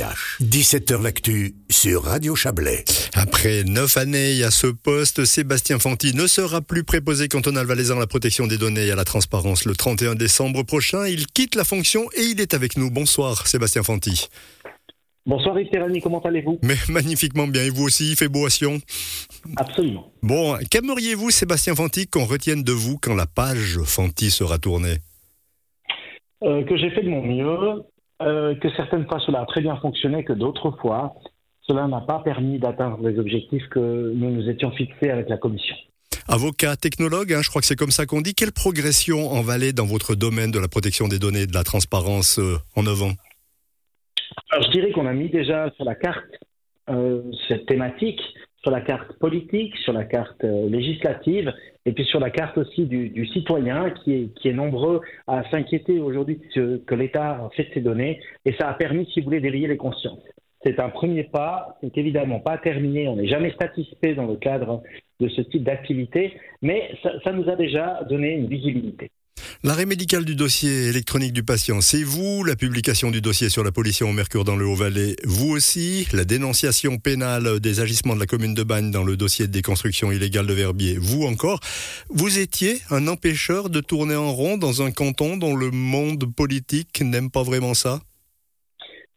17h L'actu sur Radio Chablais. Après neuf années à ce poste, Sébastien Fanti ne sera plus préposé cantonal valaisan à la protection des données et à la transparence le 31 décembre prochain. Il quitte la fonction et il est avec nous. Bonsoir Sébastien Fanti. Bonsoir Yves comment allez-vous? Mais magnifiquement bien, et vous aussi, il fait beau à Sion? Absolument. Bon, qu'aimeriez-vous Sébastien Fanti qu'on retienne de vous quand la page Fanti sera tournée? Euh, Que j'ai fait de mon mieux, euh, que certaines fois cela a très bien fonctionné, que d'autres fois cela n'a pas permis d'atteindre les objectifs que nous nous étions fixés avec la Commission. Avocat, technologue, hein, je crois que c'est comme ça qu'on dit. Quelle progression en Valais dans votre domaine de la protection des données et de la transparence euh, en 9 ans Alors, Je dirais qu'on a mis déjà sur la carte euh, cette thématique, sur la carte politique, sur la carte législative, et puis sur la carte aussi du, citoyen qui est, nombreux à s'inquiéter aujourd'hui que, l'État fait de ces données, et ça a permis, si vous voulez, d'éveiller les consciences. C'est un premier pas, c'est évidemment pas terminé, on n'est jamais satisfait dans le cadre de ce type d'activité, mais ça nous a déjà donné une visibilité. L'arrêt médical du dossier électronique du patient, c'est vous. La publication du dossier sur la pollution au mercure dans le Haut-Valais, vous aussi. La dénonciation pénale des agissements de la commune de Bagne dans le dossier de déconstruction illégale de Verbier, vous encore. Vous étiez un empêcheur de tourner en rond dans un canton dont le monde politique n'aime pas vraiment ça?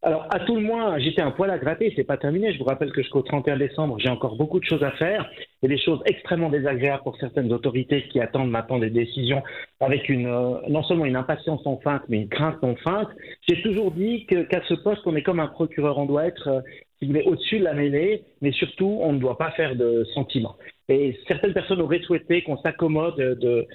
Alors, à tout le moins, j'étais un poil à gratter, c'est pas terminé. Je vous rappelle que jusqu'au 31 décembre, j'ai encore beaucoup de choses à faire et des choses extrêmement désagréables pour certaines autorités qui attendent maintenant des décisions avec euh, non seulement une impatience en feinte, mais une crainte en feinte. J'ai toujours dit qu'à ce poste, on est comme un procureur, on doit être, euh, si au-dessus de la mêlée, mais surtout, on ne doit pas faire de sentiments. Et certaines personnes auraient souhaité qu'on s'accommode de,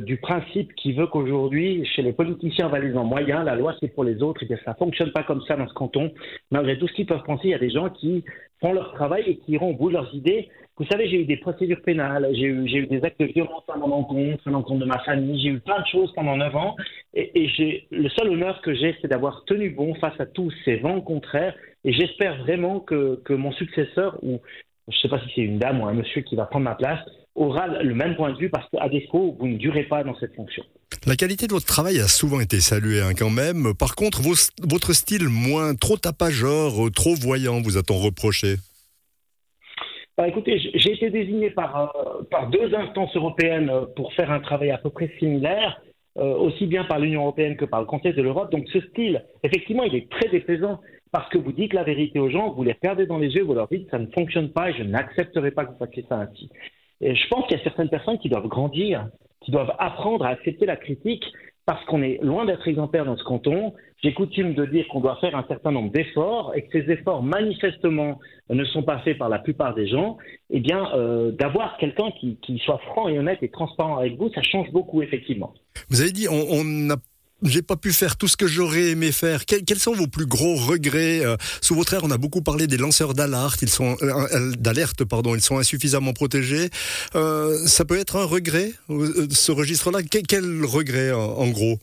du principe qui veut qu'aujourd'hui, chez les politiciens valaisan moyens, la loi c'est pour les autres, et bien ça fonctionne pas comme ça dans ce canton. Malgré tout ce qu'ils peuvent penser, il y a des gens qui font leur travail et qui iront au bout de leurs idées. Vous savez, j'ai eu des procédures pénales, j'ai eu, des actes de violence à mon encontre, à l'encontre de ma famille, j'ai eu plein de choses pendant 9 ans, et, le seul honneur que j'ai, c'est d'avoir tenu bon face à tous ces vents contraires, et j'espère vraiment que, que mon successeur, ou je ne sais pas si c'est une dame ou un monsieur qui va prendre ma place, aura le même point de vue parce qu'à défaut, vous ne durez pas dans cette fonction. La qualité de votre travail a souvent été saluée hein, quand même. Par contre, votre style moins trop tapageur, euh, trop voyant, vous a-t-on reproché? Bah, écoutez, j'ai été désigné par, euh, deux instances européennes euh, pour faire un travail à peu près similaire, aussi bien par l'Union européenne que par le Conseil de l'Europe. Donc ce style, effectivement, il est très déplaisant parce que vous dites la vérité aux gens, vous les regardez dans les yeux, vous leur dites ça ne fonctionne pas et je n'accepterai pas que vous fassiez ça ainsi. Et je pense qu'il y a certaines personnes qui doivent grandir, qui doivent apprendre à accepter la critique parce qu'on est loin d'être exemplaire dans ce canton. J'ai coutume de dire qu'on doit faire un certain nombre d'efforts et que ces efforts manifestement ne sont pas faits par la plupart des gens. Eh bien, euh, d'avoir quelqu'un qui, soit franc et honnête et transparent avec vous, ça change beaucoup effectivement. Vous avez dit on, on a j'ai pas pu faire tout ce que j'aurais aimé faire. quels sont vos plus gros regrets euh, Sous votre ère, on a beaucoup parlé des lanceurs d'alerte. Ils sont euh, euh, d'alerte, pardon. Ils sont insuffisamment protégés. ça peut être un regret, ce registre-là. Quel, regret, en gros?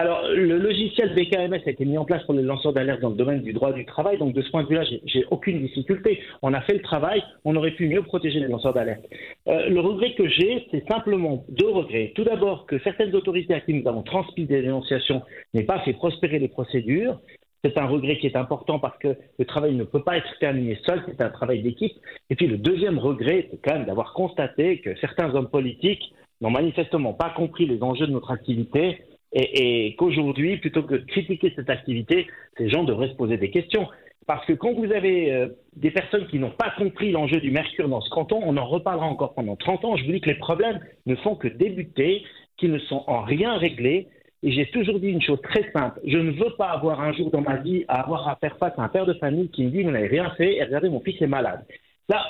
Alors, le logiciel BKMS a été mis en place pour les lanceurs d'alerte dans le domaine du droit du travail. Donc, de ce point de vue-là, j'ai aucune difficulté. On a fait le travail. On aurait pu mieux protéger les lanceurs d'alerte. Euh, le regret que j'ai, c'est simplement deux regrets. Tout d'abord, que certaines autorités à qui nous avons transmis des dénonciations n'aient pas fait prospérer les procédures. C'est un regret qui est important parce que le travail ne peut pas être terminé seul, c'est un travail d'équipe. Et puis le deuxième regret, c'est quand même d'avoir constaté que certains hommes politiques n'ont manifestement pas compris les enjeux de notre activité et, qu'aujourd'hui, plutôt que de critiquer cette activité, ces gens devraient se poser des questions. Parce que quand vous avez euh, des personnes qui n'ont pas compris l'enjeu du mercure dans ce canton, on en reparlera encore pendant 30 ans. Je vous dis que les problèmes ne font que débuter, qu'ils ne sont en rien réglés. Et j'ai toujours dit une chose très simple. Je ne veux pas avoir un jour dans ma vie à avoir à faire face à un père de famille qui me dit Vous n'avez rien fait et regardez, mon fils est malade. Là,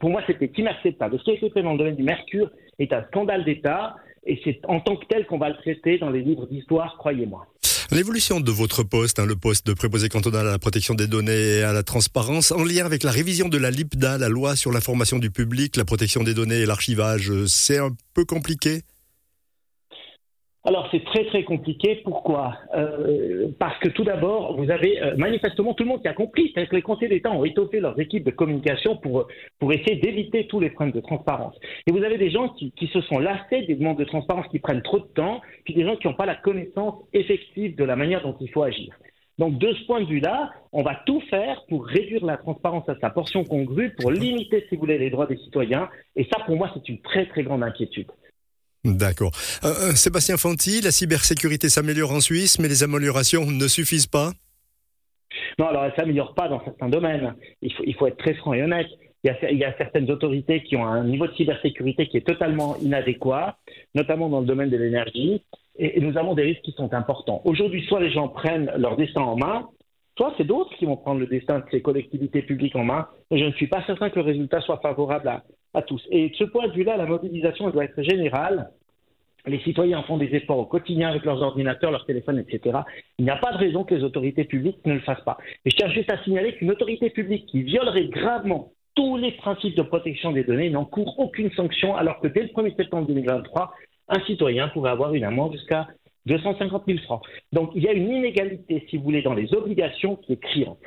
pour moi, c'était inacceptable. Ce qui a été fait dans le domaine du mercure est un scandale d'État et c'est en tant que tel qu'on va le traiter dans les livres d'histoire, croyez-moi. L'évolution de votre poste, hein, le poste de préposé cantonal à la protection des données et à la transparence, en lien avec la révision de la LIPDA, la loi sur l'information du public, la protection des données et l'archivage, c'est un peu compliqué? Alors c'est très très compliqué. Pourquoi? Euh, Parce que tout d'abord, vous avez euh, manifestement tout le monde qui a compris, c'est que les conseils d'État ont étoffé leurs équipes de communication pour, pour essayer d'éviter tous les problèmes de transparence. Et vous avez des gens qui, qui se sont lassés des demandes de transparence qui prennent trop de temps, puis des gens qui n'ont pas la connaissance effective de la manière dont il faut agir. Donc de ce point de vue-là, on va tout faire pour réduire la transparence à sa portion congrue, pour limiter, si vous voulez, les droits des citoyens. Et ça, pour moi, c'est une très très grande inquiétude. D'accord. Euh, euh, Sébastien Fanti, la cybersécurité s'améliore en Suisse, mais les améliorations ne suffisent pas? Non, alors elle ne s'améliore pas dans certains domaines. Il faut, être très franc et honnête. Il y, a, certaines autorités qui ont un niveau de cybersécurité qui est totalement inadéquat, notamment dans le domaine de l'énergie, et, nous avons des risques qui sont importants. Aujourd'hui, soit les gens prennent leur destin en main, soit c'est d'autres qui vont prendre le destin de ces collectivités publiques en main, et je ne suis pas certain que le résultat soit favorable à tous. Et de ce point de vue-là, la mobilisation doit être générale. Les citoyens font des efforts au quotidien avec leurs ordinateurs, leurs téléphones, etc. Il n'y a pas de raison que les autorités publiques ne le fassent pas. Et je tiens juste à signaler qu'une autorité publique qui violerait gravement tous les principes de protection des données n'encourt aucune sanction, alors que dès le 1er septembre 2023, un citoyen pourrait avoir une amende jusqu'à 250 000 francs. Donc il y a une inégalité, si vous voulez, dans les obligations qui est criante.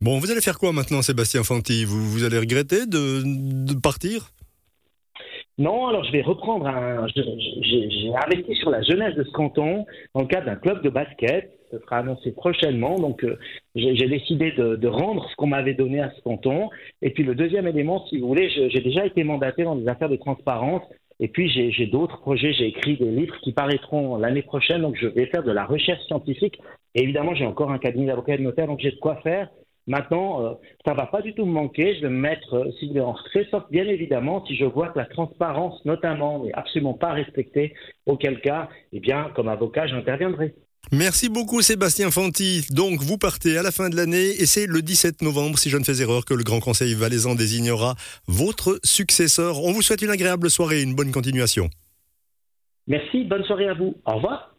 Bon, vous allez faire quoi maintenant, Sébastien Fanti vous, vous allez regretter de, de partir? Non, alors je vais reprendre un. J'ai investi sur la jeunesse de ce canton dans le cadre d'un club de basket. Ce sera annoncé prochainement. Donc, euh, j'ai décidé de, de, rendre ce qu'on m'avait donné à ce canton. Et puis, le deuxième élément, si vous voulez, j'ai déjà été mandaté dans des affaires de transparence. Et puis, j'ai d'autres projets. J'ai écrit des livres qui paraîtront l'année prochaine. Donc, je vais faire de la recherche scientifique. Et évidemment, j'ai encore un cabinet d'avocat et de notaire. Donc, j'ai de quoi faire. Maintenant, euh, ça va pas du tout me manquer. Je vais me mettre, euh, si en très sauf bien évidemment, si je vois que la transparence, notamment, n'est absolument pas respectée, auquel cas, eh bien, comme avocat, j'interviendrai. Merci beaucoup Sébastien Fanti. Donc vous partez à la fin de l'année et c'est le 17 novembre, si je ne fais erreur, que le Grand Conseil valaisan désignera votre successeur. On vous souhaite une agréable soirée et une bonne continuation. Merci, bonne soirée à vous. Au revoir.